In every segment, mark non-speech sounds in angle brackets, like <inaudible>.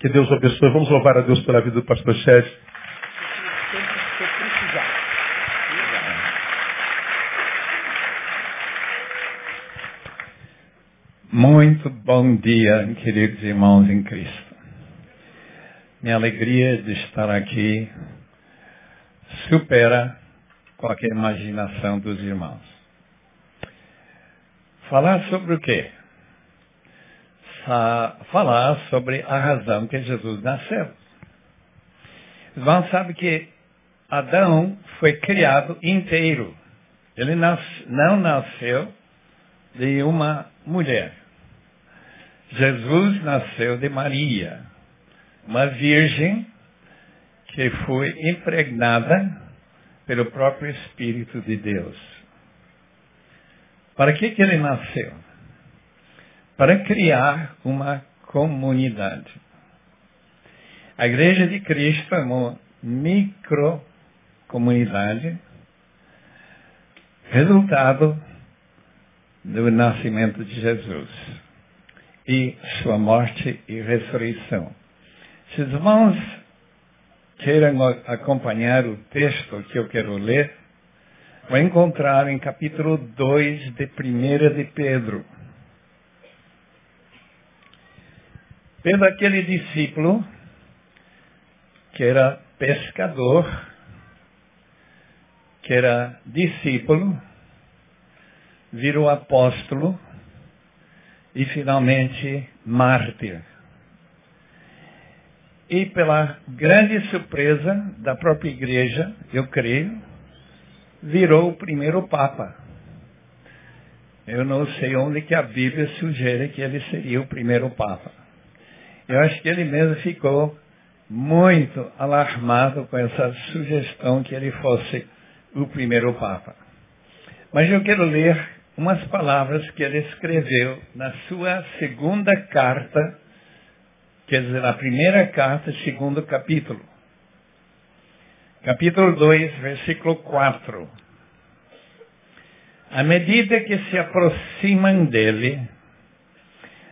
Que Deus abençoe. Vamos louvar a Deus pela vida do pastor Ched. Muito bom dia, queridos irmãos em Cristo. Minha alegria de estar aqui supera qualquer imaginação dos irmãos. Falar sobre o quê? Falar sobre a razão que Jesus nasceu. Irmãos sabem que Adão foi criado inteiro. Ele não nasceu de uma mulher. Jesus nasceu de Maria, uma virgem que foi impregnada pelo próprio Espírito de Deus. Para que, que ele nasceu? Para criar uma comunidade. A Igreja de Cristo é uma microcomunidade, resultado do nascimento de Jesus e sua morte e ressurreição. Se os irmãos queiram acompanhar o texto que eu quero ler, vão encontrar em capítulo 2 de 1 de Pedro. Pedro, aquele discípulo que era pescador, que era discípulo, virou apóstolo e finalmente mártir. E pela grande surpresa da própria igreja, eu creio, virou o primeiro Papa. Eu não sei onde que a Bíblia sugere que ele seria o primeiro Papa. Eu acho que ele mesmo ficou muito alarmado com essa sugestão que ele fosse o primeiro Papa. Mas eu quero ler umas palavras que ele escreveu na sua segunda carta, quer dizer, a primeira carta, segundo capítulo. Capítulo 2, versículo 4. À medida que se aproximam dele,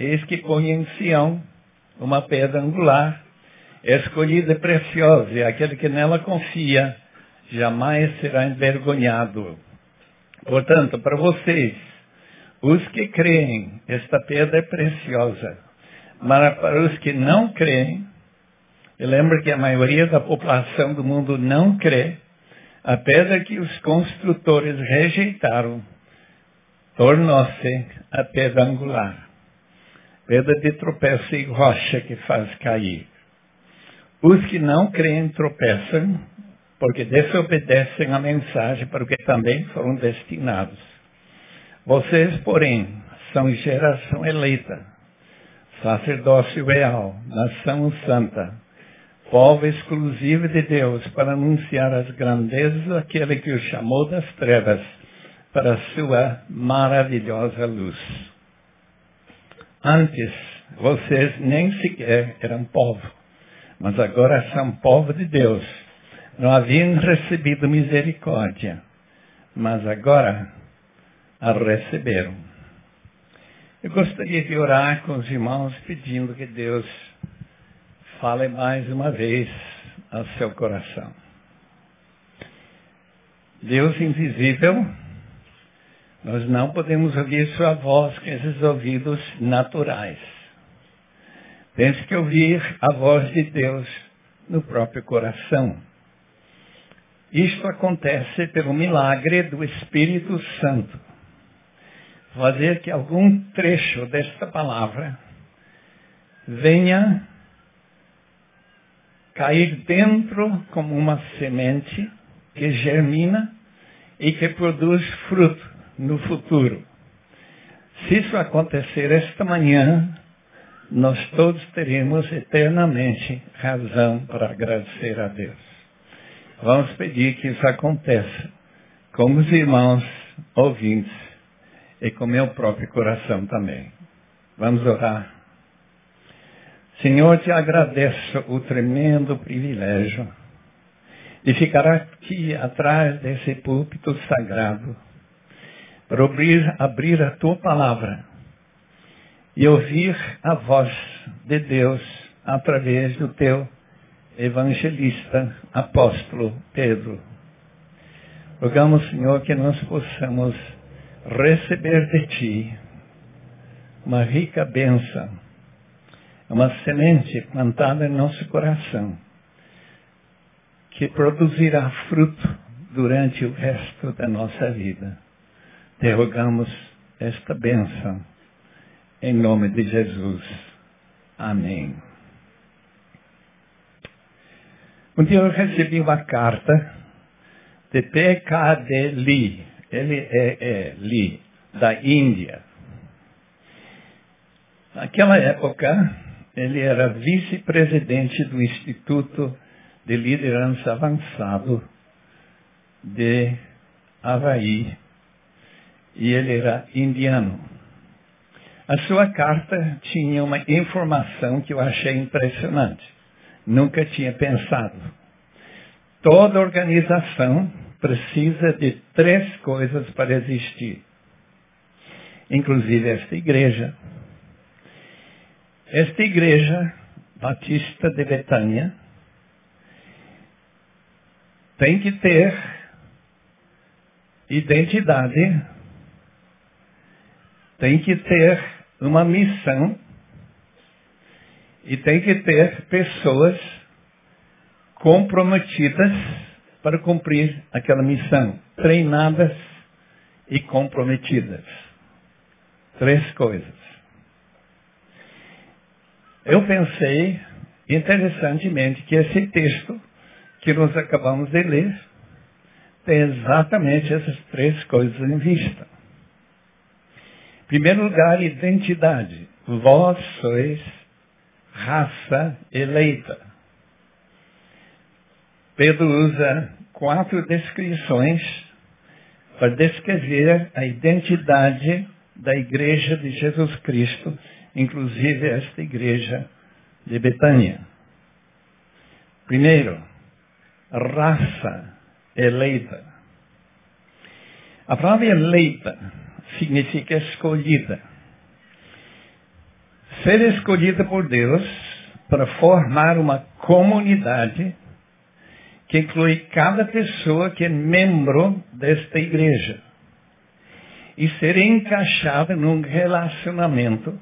eis que põe em Sião uma pedra angular, escolhida e preciosa, e aquele que nela confia jamais será envergonhado. Portanto, para vocês, os que creem, esta pedra é preciosa. Mas para os que não creem, e lembra que a maioria da população do mundo não crê, a pedra que os construtores rejeitaram tornou-se a pedra angular. Pedra de tropeço e rocha que faz cair. Os que não creem tropeçam porque desobedecem a mensagem para o que também foram destinados. Vocês, porém, são geração eleita, sacerdócio real, nação santa, povo exclusivo de Deus, para anunciar as grandezas daquele que o chamou das trevas para a sua maravilhosa luz. Antes, vocês nem sequer eram povo, mas agora são povo de Deus não haviam recebido misericórdia, mas agora a receberam. Eu gostaria de orar com os irmãos pedindo que Deus fale mais uma vez ao seu coração. Deus invisível, nós não podemos ouvir sua voz com esses ouvidos naturais. Temos que ouvir a voz de Deus no próprio coração. Isto acontece pelo milagre do Espírito Santo. Fazer que algum trecho desta palavra venha cair dentro como uma semente que germina e que produz fruto no futuro. Se isso acontecer esta manhã, nós todos teremos eternamente razão para agradecer a Deus. Vamos pedir que isso aconteça com os irmãos ouvintes e com meu próprio coração também. Vamos orar. Senhor, te agradeço o tremendo privilégio de ficar aqui atrás desse púlpito sagrado para abrir, abrir a tua palavra e ouvir a voz de Deus através do teu evangelista, apóstolo Pedro. Rogamos, Senhor, que nós possamos receber de Ti uma rica bênção, uma semente plantada em nosso coração, que produzirá fruto durante o resto da nossa vida. Te rogamos esta bênção, em nome de Jesus. Amém. Um dia eu recebi uma carta de PKD Lee, é Lee, da Índia. Naquela época, ele era vice-presidente do Instituto de Liderança Avançado de Havaí, e ele era indiano. A sua carta tinha uma informação que eu achei impressionante. Nunca tinha pensado. Toda organização precisa de três coisas para existir. Inclusive esta igreja. Esta igreja batista de Betânia tem que ter identidade, tem que ter uma missão e tem que ter pessoas comprometidas para cumprir aquela missão, treinadas e comprometidas. Três coisas. Eu pensei, interessantemente, que esse texto que nós acabamos de ler tem exatamente essas três coisas em vista. Primeiro lugar, identidade. Vós sois raça eleita. Pedro usa quatro descrições para descrever a identidade da igreja de Jesus Cristo, inclusive esta igreja de Betânia. Primeiro, raça eleita. A palavra eleita significa escolhida. Ser escolhida por Deus para formar uma comunidade que inclui cada pessoa que é membro desta igreja. E ser encaixada num relacionamento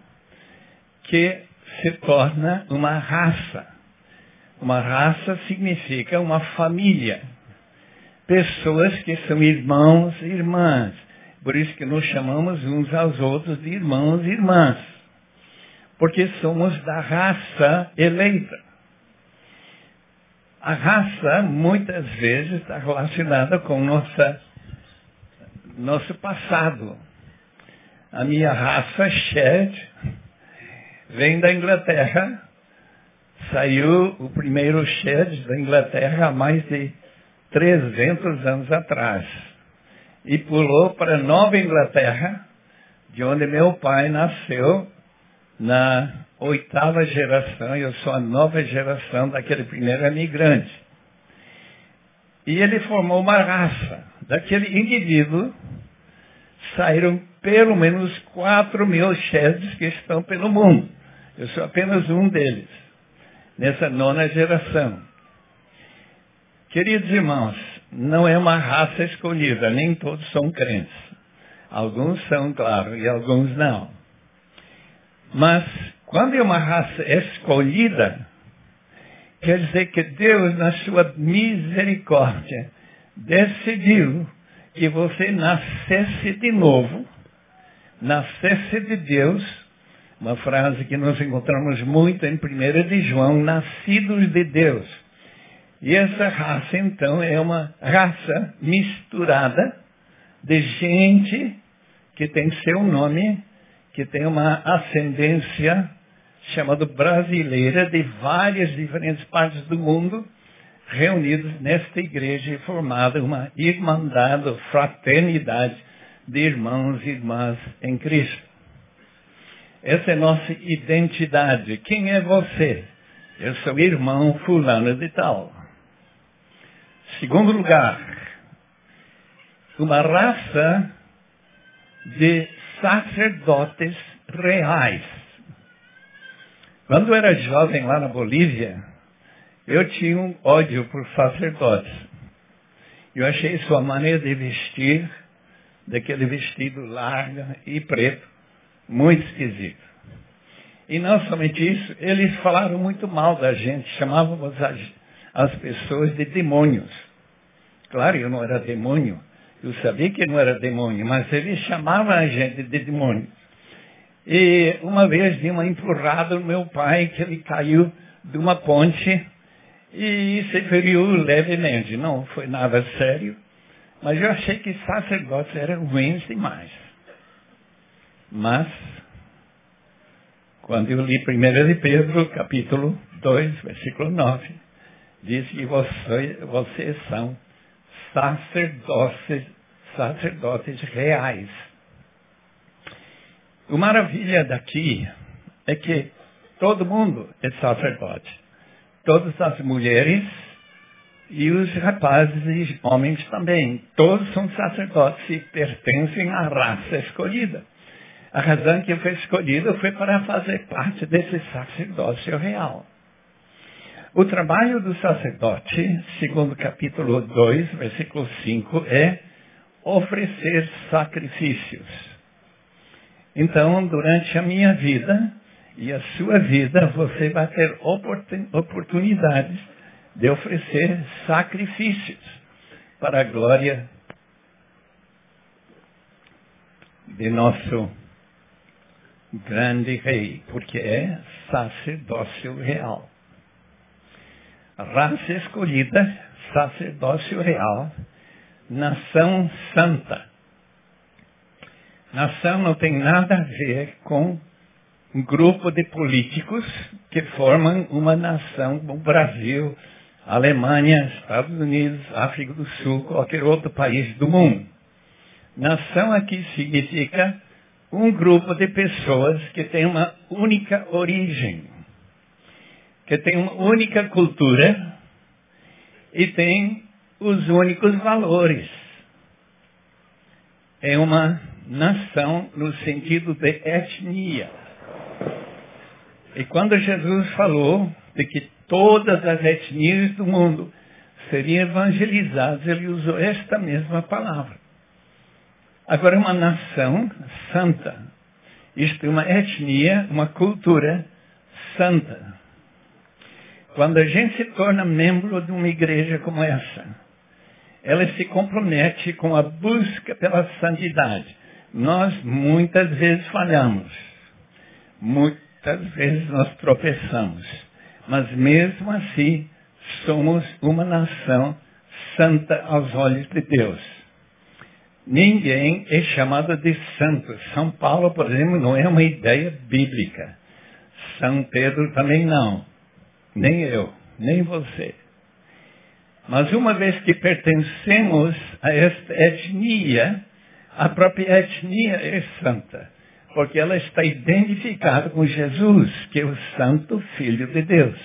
que se torna uma raça. Uma raça significa uma família. Pessoas que são irmãos e irmãs. Por isso que nos chamamos uns aos outros de irmãos e irmãs. Porque somos da raça eleita. A raça, muitas vezes, está relacionada com nossa, nosso passado. A minha raça, Shed, vem da Inglaterra. Saiu o primeiro Shed da Inglaterra há mais de 300 anos atrás. E pulou para Nova Inglaterra, de onde meu pai nasceu, na oitava geração, eu sou a nova geração daquele primeiro imigrante. E ele formou uma raça. Daquele indivíduo saíram pelo menos 4 mil chefes que estão pelo mundo. Eu sou apenas um deles, nessa nona geração. Queridos irmãos, não é uma raça escolhida, nem todos são crentes. Alguns são, claro, e alguns não. Mas quando é uma raça escolhida, quer dizer que Deus, na sua misericórdia, decidiu que você nascesse de novo, nascesse de Deus, uma frase que nós encontramos muito em 1 de João, nascidos de Deus. E essa raça, então, é uma raça misturada de gente que tem seu nome que tem uma ascendência chamada Brasileira, de várias diferentes partes do mundo, reunidos nesta igreja e formada uma irmandade, fraternidade de irmãos e irmãs em Cristo. Essa é nossa identidade. Quem é você? Eu sou irmão fulano de tal. Segundo lugar, uma raça de sacerdotes reais. Quando eu era jovem lá na Bolívia, eu tinha um ódio por sacerdotes. Eu achei sua maneira de vestir, daquele vestido largo e preto, muito esquisito. E não somente isso, eles falaram muito mal da gente, chamavam as, as pessoas de demônios. Claro, eu não era demônio, eu sabia que não era demônio, mas eles chamavam a gente de demônio. E uma vez dei uma empurrada no meu pai, que ele caiu de uma ponte e se feriu levemente. Não foi nada sério, mas eu achei que sacerdotes eram ruins demais. Mas quando eu li 1 de Pedro, capítulo 2, versículo 9, diz que vocês, vocês são sacerdotes, sacerdotes reais. O maravilha daqui é que todo mundo é sacerdote. Todas as mulheres e os rapazes e homens também. Todos são sacerdotes e pertencem à raça escolhida. A razão que eu fui escolhido foi para fazer parte desse sacerdócio real. O trabalho do sacerdote, segundo capítulo 2, versículo 5, é oferecer sacrifícios. Então, durante a minha vida e a sua vida, você vai ter oportunidades de oferecer sacrifícios para a glória de nosso grande rei, porque é sacerdócio real. Raça escolhida, sacerdócio real, nação santa. Nação não tem nada a ver com um grupo de políticos que formam uma nação como o Brasil, Alemanha, Estados Unidos, África do Sul, qualquer outro país do mundo. Nação aqui significa um grupo de pessoas que tem uma única origem, que tem uma única cultura e tem os únicos valores. É uma nação no sentido de etnia. E quando Jesus falou de que todas as etnias do mundo seriam evangelizadas, ele usou esta mesma palavra. Agora, uma nação santa. Isto é uma etnia, uma cultura santa. Quando a gente se torna membro de uma igreja como essa, ela se compromete com a busca pela santidade. Nós muitas vezes falhamos. Muitas vezes nós tropeçamos. Mas mesmo assim, somos uma nação santa aos olhos de Deus. Ninguém é chamado de santo. São Paulo, por exemplo, não é uma ideia bíblica. São Pedro também não. Nem eu, nem você. Mas uma vez que pertencemos a esta etnia, a própria etnia é santa. Porque ela está identificada com Jesus, que é o Santo Filho de Deus.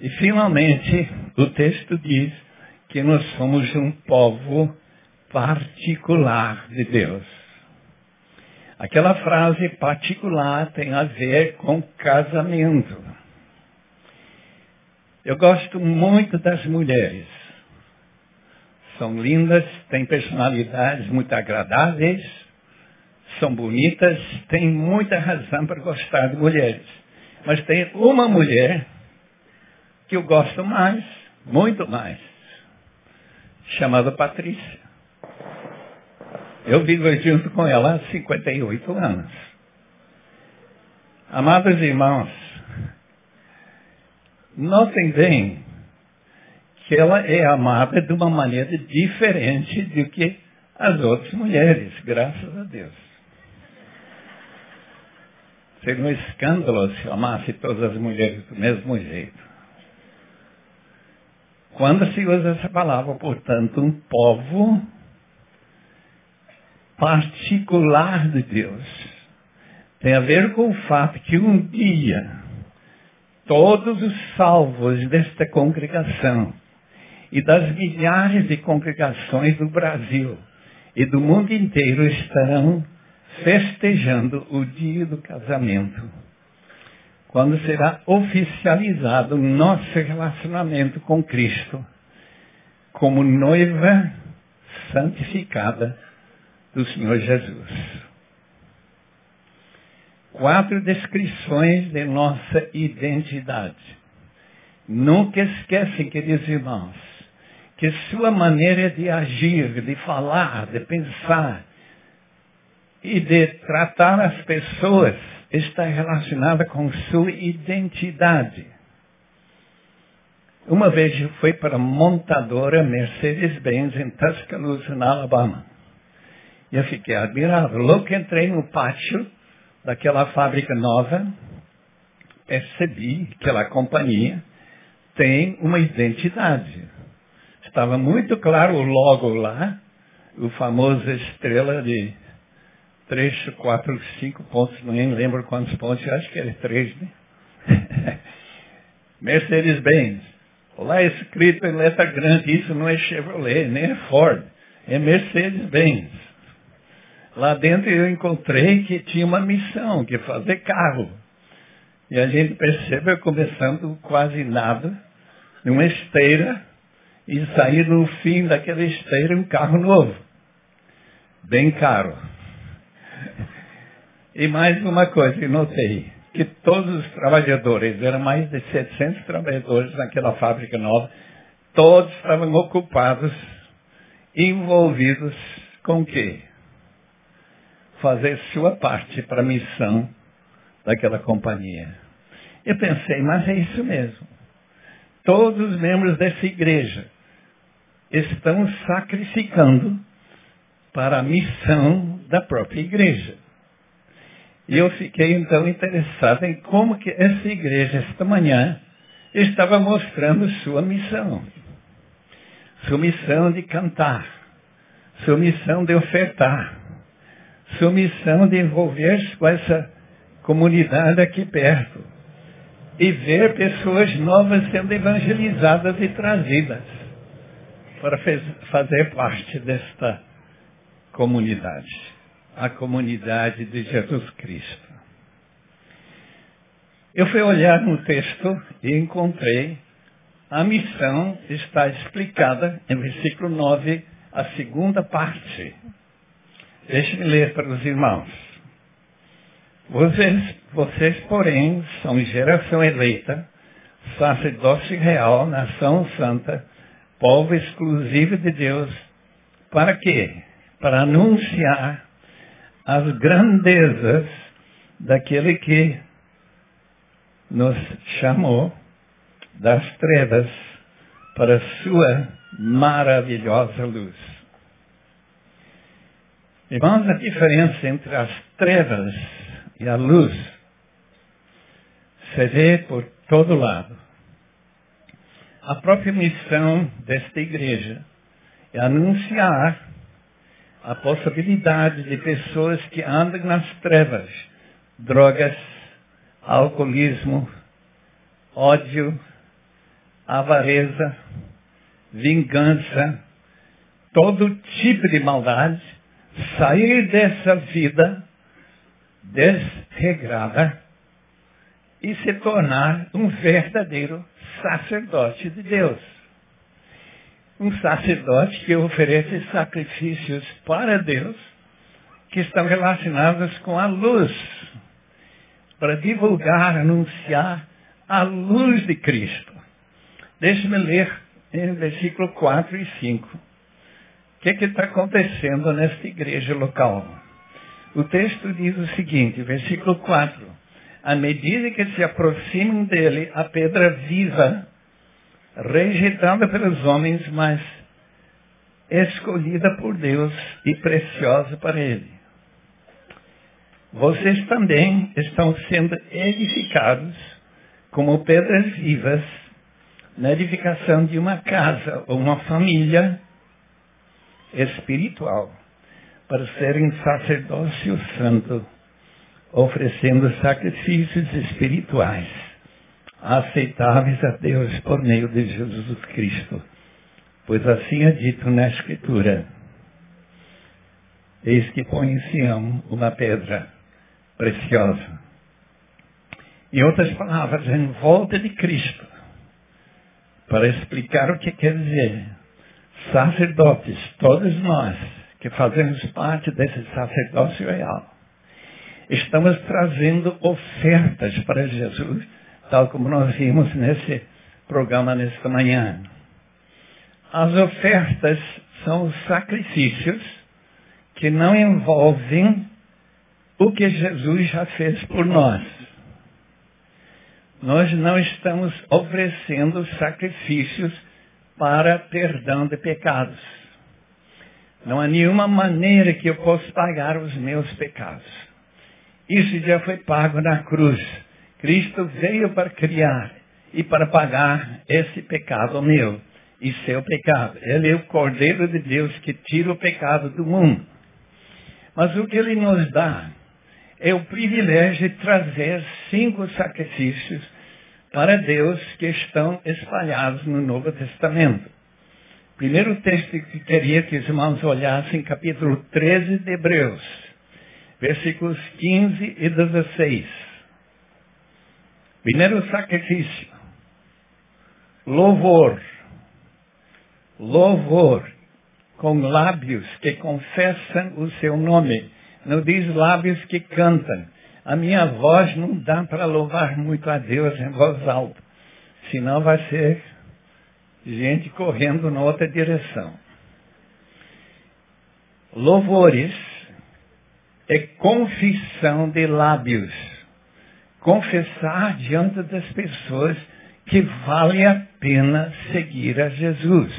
E finalmente, o texto diz que nós somos um povo particular de Deus. Aquela frase particular tem a ver com casamento. Eu gosto muito das mulheres. São lindas, têm personalidades muito agradáveis, são bonitas, têm muita razão para gostar de mulheres. Mas tem uma mulher que eu gosto mais, muito mais, chamada Patrícia. Eu vivo junto com ela há 58 anos. Amados irmãos, notem bem que ela é amada de uma maneira diferente do que as outras mulheres, graças a Deus. Seria um escândalo se amasse todas as mulheres do mesmo jeito. Quando se usa essa palavra, portanto, um povo particular de Deus, tem a ver com o fato que um dia todos os salvos desta congregação e das milhares de congregações do Brasil e do mundo inteiro estarão festejando o dia do casamento, quando será oficializado nosso relacionamento com Cristo como noiva santificada do Senhor Jesus. Quatro descrições de nossa identidade. Nunca esquecem, queridos irmãos, que sua maneira de agir, de falar, de pensar e de tratar as pessoas está relacionada com sua identidade. Uma vez eu fui para a montadora Mercedes-Benz em Tuscaloosa, na Alabama. E eu fiquei admirado. Logo que entrei no pátio daquela fábrica nova, percebi que aquela companhia tem uma identidade. Estava muito claro o logo lá, o famoso estrela de três, quatro, cinco pontos, nem lembro quantos pontos, acho que era três, né? <laughs> Mercedes-Benz. Lá escrito em letra grande, isso não é Chevrolet, nem é Ford, é Mercedes-Benz. Lá dentro eu encontrei que tinha uma missão, que é fazer carro. E a gente percebe começando quase nada, numa esteira, e sair no fim daquela esteira um carro novo. Bem caro. E mais uma coisa que notei, que todos os trabalhadores, eram mais de 700 trabalhadores naquela fábrica nova, todos estavam ocupados, envolvidos com o quê? Fazer sua parte para a missão daquela companhia. Eu pensei, mas é isso mesmo. Todos os membros dessa igreja estão sacrificando para a missão da própria igreja. E eu fiquei então interessado em como que essa igreja, esta manhã, estava mostrando sua missão. Sua missão de cantar, sua missão de ofertar, sua missão de envolver-se com essa comunidade aqui perto e ver pessoas novas sendo evangelizadas e trazidas para fazer parte desta comunidade, a comunidade de Jesus Cristo. Eu fui olhar no texto e encontrei a missão está explicada em versículo 9, a segunda parte. Deixe-me ler para os irmãos. Vocês, vocês, porém, são geração eleita, sacerdócio real, nação santa, povo exclusivo de Deus, para quê? Para anunciar as grandezas daquele que nos chamou das trevas para sua maravilhosa luz. Irmãos, a diferença entre as trevas e a luz se vê por todo lado. A própria missão desta igreja é anunciar a possibilidade de pessoas que andam nas trevas, drogas, alcoolismo, ódio, avareza, vingança, todo tipo de maldade, sair dessa vida desregrada e se tornar um verdadeiro sacerdote de Deus. Um sacerdote que oferece sacrifícios para Deus que estão relacionados com a luz, para divulgar, anunciar a luz de Cristo. Deixe-me ler em versículo 4 e 5. O que está acontecendo nesta igreja local? O texto diz o seguinte, versículo 4 à medida que se aproximam dele, a pedra viva, rejeitada pelos homens, mas escolhida por Deus e preciosa para ele. vocês também estão sendo edificados como pedras vivas na edificação de uma casa ou uma família espiritual para serem sacerdócio santo, oferecendo sacrifícios espirituais aceitáveis a Deus por meio de Jesus Cristo. Pois assim é dito na Escritura. Eis que põe em Sião uma pedra preciosa. Em outras palavras, em volta de Cristo, para explicar o que quer dizer, sacerdotes, todos nós que fazemos parte desse sacerdócio real, estamos trazendo ofertas para Jesus tal como nós vimos nesse programa nesta manhã. As ofertas são os sacrifícios que não envolvem o que Jesus já fez por nós. Nós não estamos oferecendo sacrifícios para perdão de pecados. Não há nenhuma maneira que eu possa pagar os meus pecados. Isso já foi pago na cruz. Cristo veio para criar e para pagar esse pecado meu e seu pecado. Ele é o Cordeiro de Deus que tira o pecado do mundo. Mas o que ele nos dá é o privilégio de trazer cinco sacrifícios para Deus que estão espalhados no Novo Testamento. Primeiro texto que queria que os irmãos olhassem, capítulo 13 de Hebreus, versículos 15 e 16. Primeiro sacrifício. Louvor. Louvor. Com lábios que confessam o seu nome. Não diz lábios que cantam. A minha voz não dá para louvar muito a Deus em voz alta. Senão vai ser gente correndo na outra direção. Louvores é confissão de lábios confessar diante das pessoas que vale a pena seguir a Jesus.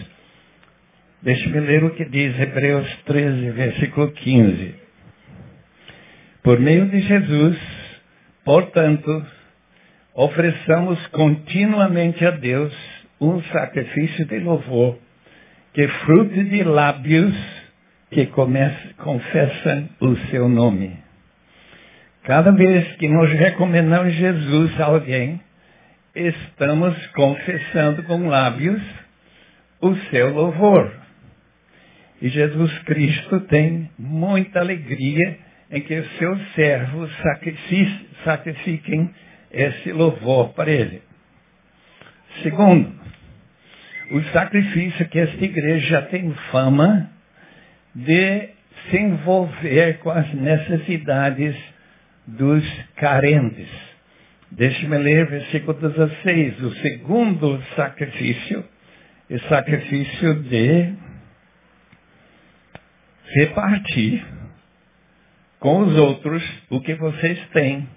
Deixe-me ler o que diz Hebreus 13, versículo 15. Por meio de Jesus, portanto, ofereçamos continuamente a Deus um sacrifício de louvor, que é fruto de lábios que confessam o seu nome. Cada vez que nós recomendamos Jesus a alguém, estamos confessando com lábios o seu louvor. E Jesus Cristo tem muita alegria em que os seus servos sacrifiquem esse louvor para Ele. Segundo, o sacrifício que esta igreja tem fama de se envolver com as necessidades dos carentes. Deixe-me ler versículo 16. O segundo sacrifício é sacrifício de repartir com os outros o que vocês têm.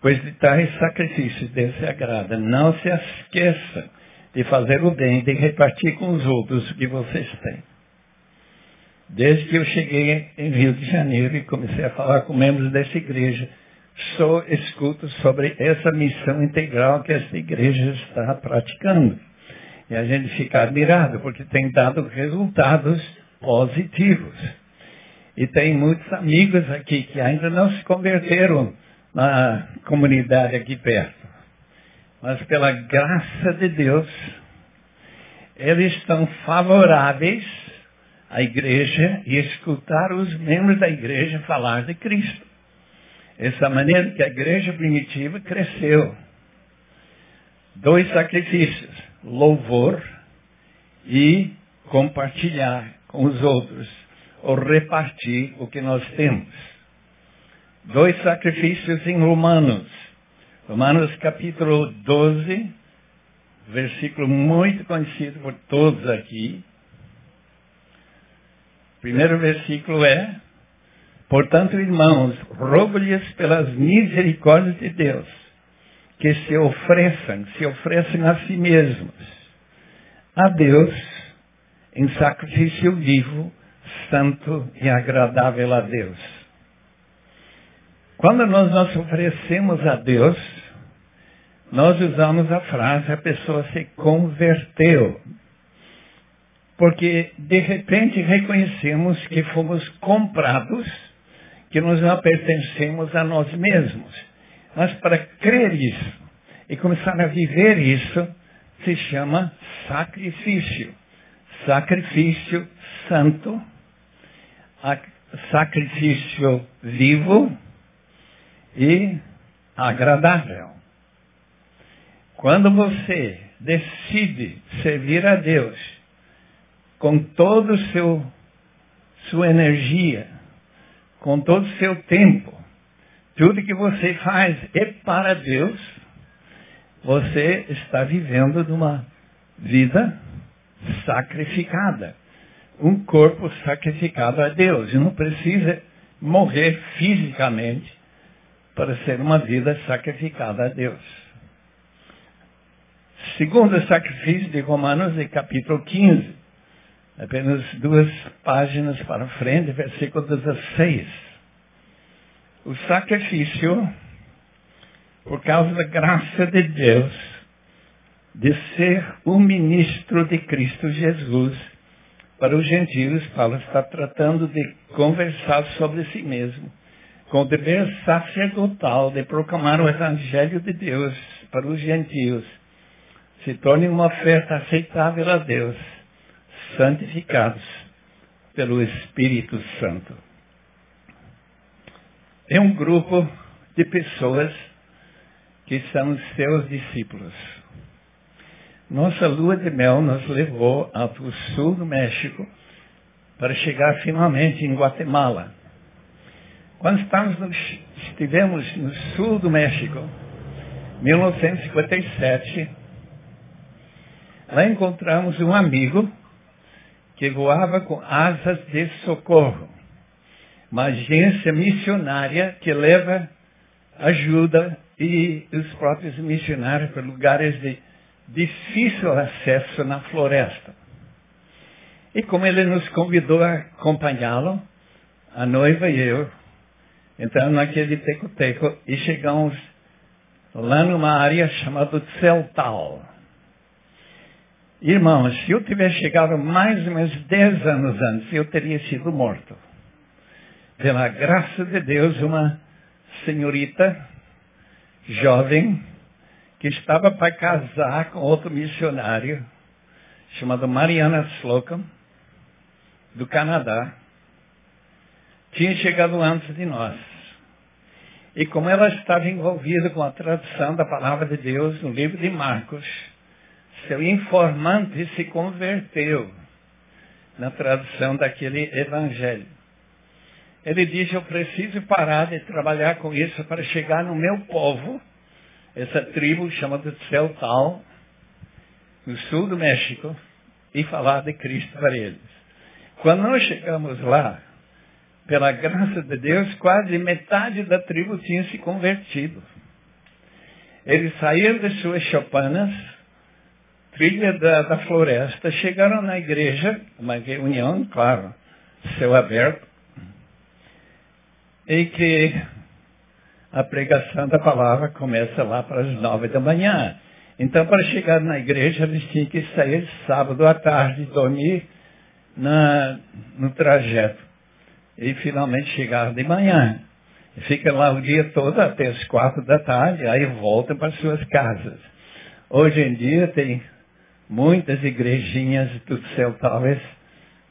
Pois de tais sacrifícios Deus se agrada. Não se esqueça de fazer o bem, de repartir com os outros o que vocês têm. Desde que eu cheguei em Rio de Janeiro e comecei a falar com membros dessa igreja, só escuto sobre essa missão integral que essa igreja está praticando. E a gente fica admirado, porque tem dado resultados positivos. E tem muitos amigos aqui que ainda não se converteram na comunidade aqui perto. Mas pela graça de Deus, eles estão favoráveis a igreja e escutar os membros da igreja falar de Cristo. Essa maneira que a igreja primitiva cresceu. Dois sacrifícios, louvor e compartilhar com os outros, ou repartir o que nós temos. Dois sacrifícios em Romanos. Romanos capítulo 12, versículo muito conhecido por todos aqui. Primeiro versículo é: Portanto, irmãos, rogo-lhes pelas misericórdias de Deus, que se ofereçam, se ofereçam a si mesmos, a Deus, em sacrifício vivo, santo e agradável a Deus. Quando nós nos oferecemos a Deus, nós usamos a frase a pessoa se converteu. Porque de repente reconhecemos que fomos comprados, que nós não pertencemos a nós mesmos. Mas para crer isso e começar a viver isso, se chama sacrifício. Sacrifício santo, sacrifício vivo e agradável. Quando você decide servir a Deus com todo o sua energia, com todo o seu tempo, tudo que você faz é para Deus, você está vivendo numa vida sacrificada. Um corpo sacrificado a Deus. E não precisa morrer fisicamente para ser uma vida sacrificada a Deus. Segundo sacrifício de Romanos, em capítulo 15, apenas duas páginas para frente, versículo 16. O sacrifício, por causa da graça de Deus, de ser o ministro de Cristo Jesus para os gentios, Paulo está tratando de conversar sobre si mesmo, com o dever sacerdotal de proclamar o Evangelho de Deus para os gentios, se torne uma oferta aceitável a Deus, santificados pelo Espírito Santo. É um grupo de pessoas que são seus discípulos. Nossa lua de mel nos levou ao sul do México para chegar finalmente em Guatemala. Quando no, estivemos no sul do México, 1957, lá encontramos um amigo que voava com asas de socorro, uma agência missionária que leva ajuda e os próprios missionários para lugares de difícil acesso na floresta. E como ele nos convidou a acompanhá-lo, a noiva e eu, entramos naquele teco-teco e chegamos lá numa área chamada Celtal. Irmãos, se eu tivesse chegado mais ou menos 10 anos antes, eu teria sido morto. Pela graça de Deus, uma senhorita jovem que estava para casar com outro missionário, chamado Mariana Slocum, do Canadá, tinha chegado antes de nós. E como ela estava envolvida com a tradução da palavra de Deus no livro de Marcos, seu informante se converteu na tradução daquele evangelho. Ele disse, eu preciso parar de trabalhar com isso para chegar no meu povo essa tribo chamada Celtal, no sul do México, e falar de Cristo para eles. Quando nós chegamos lá, pela graça de Deus, quase metade da tribo tinha se convertido. Eles saíram de suas chopanas, trilha da, da floresta, chegaram na igreja, uma reunião, claro, céu aberto, e que a pregação da palavra começa lá para as nove da manhã. Então, para chegar na igreja, eles tinham que sair sábado à tarde, dormir na, no trajeto. E finalmente chegar de manhã. Fica lá o dia todo até as quatro da tarde, aí voltam para suas casas. Hoje em dia tem muitas igrejinhas do céu, talvez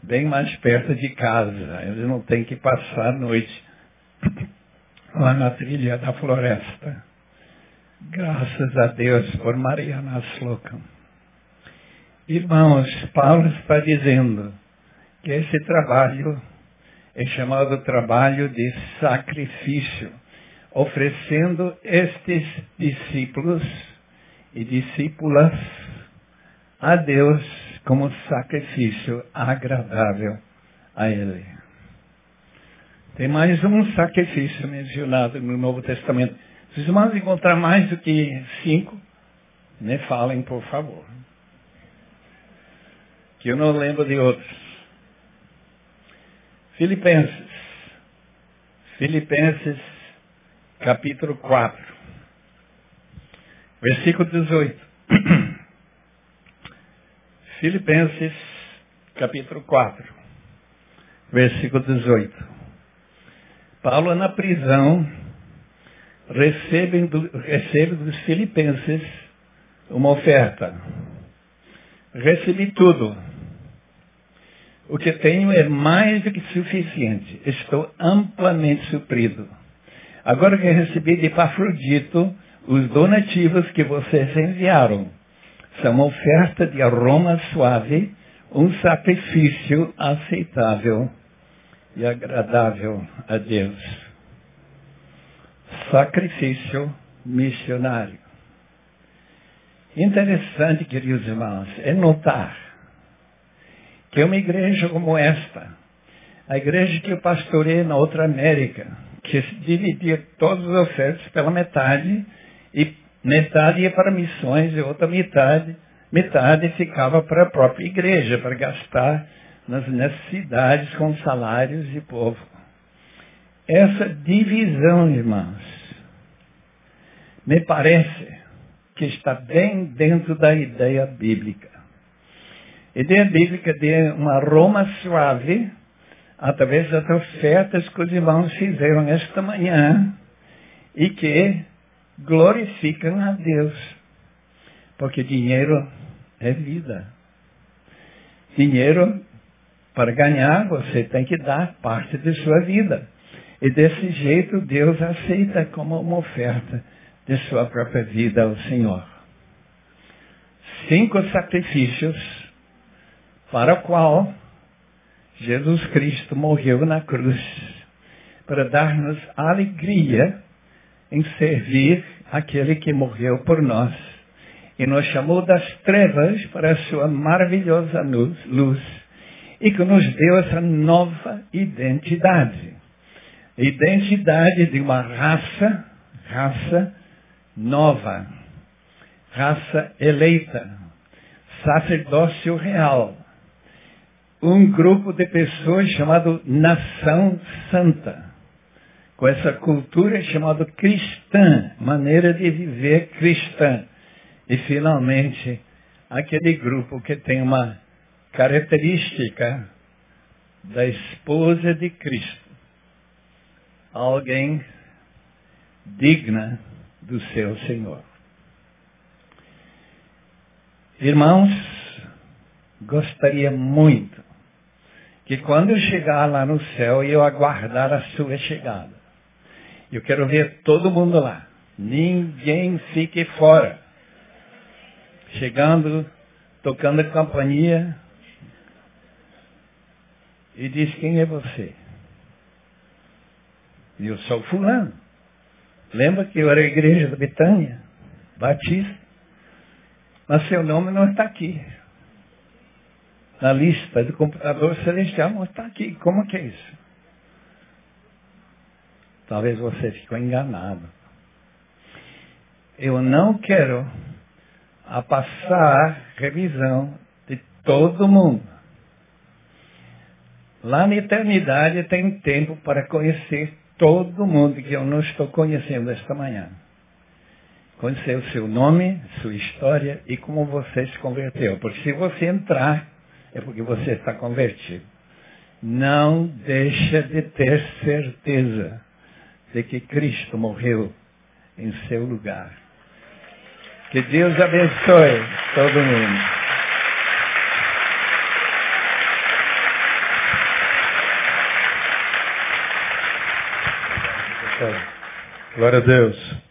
bem mais perto de casa. Eles não têm que passar a noite lá na trilha da floresta. Graças a Deus por Mariana Slocum. Irmãos, Paulo está dizendo que esse trabalho é chamado trabalho de sacrifício, oferecendo estes discípulos e discípulas a Deus como sacrifício agradável a Ele. Tem mais um sacrifício mencionado no Novo Testamento. Se os irmãos encontrar mais do que cinco, me falem, por favor. Que eu não lembro de outros. Filipenses. Filipenses, capítulo 4, versículo 18. Filipenses, capítulo 4, versículo 18. Paulo, na prisão, recebe, recebe dos filipenses uma oferta. Recebi tudo. O que tenho é mais do que suficiente. Estou amplamente suprido. Agora que recebi de Pafrodito os donativos que vocês enviaram, são uma oferta de aroma suave, um sacrifício aceitável e agradável a Deus. Sacrifício missionário. Interessante, queridos irmãos, é notar que uma igreja como esta, a igreja que eu pastorei na outra América, que dividia todas as ofertas pela metade, e metade ia para missões e outra metade, metade ficava para a própria igreja, para gastar nas necessidades com salários e povo. Essa divisão, irmãos, me parece que está bem dentro da ideia bíblica. A ideia bíblica de um aroma suave, através das ofertas que os irmãos fizeram esta manhã, e que glorificam a Deus. Porque dinheiro é vida. Dinheiro, para ganhar, você tem que dar parte de sua vida. E desse jeito, Deus aceita como uma oferta de sua própria vida ao Senhor. Cinco sacrifícios para o qual Jesus Cristo morreu na cruz para dar-nos alegria em servir aquele que morreu por nós e nos chamou das trevas para a sua maravilhosa luz, e que nos deu essa nova identidade. Identidade de uma raça, raça nova, raça eleita, sacerdócio real, um grupo de pessoas chamado Nação Santa, com essa cultura chamada cristã, maneira de viver cristã. E finalmente, aquele grupo que tem uma característica da esposa de Cristo. Alguém digna do seu Senhor. Irmãos, gostaria muito que quando eu chegar lá no céu, eu aguardar a sua chegada. Eu quero ver todo mundo lá. Ninguém fique fora. Chegando, tocando a campanha, e diz, quem é você? E eu sou fulano. Lembra que eu era a igreja da Betânia? Batista. Mas seu nome não está aqui. Na lista do computador celestial não está aqui. Como que é isso? Talvez você ficou enganado. Eu não quero a passar revisão de todo mundo. Lá na eternidade tem tempo para conhecer todo mundo que eu não estou conhecendo esta manhã. Conhecer o seu nome, sua história e como você se converteu. Porque se você entrar, é porque você está convertido. Não deixa de ter certeza de que Cristo morreu em seu lugar. Que Deus abençoe todo mundo. Glória a Deus.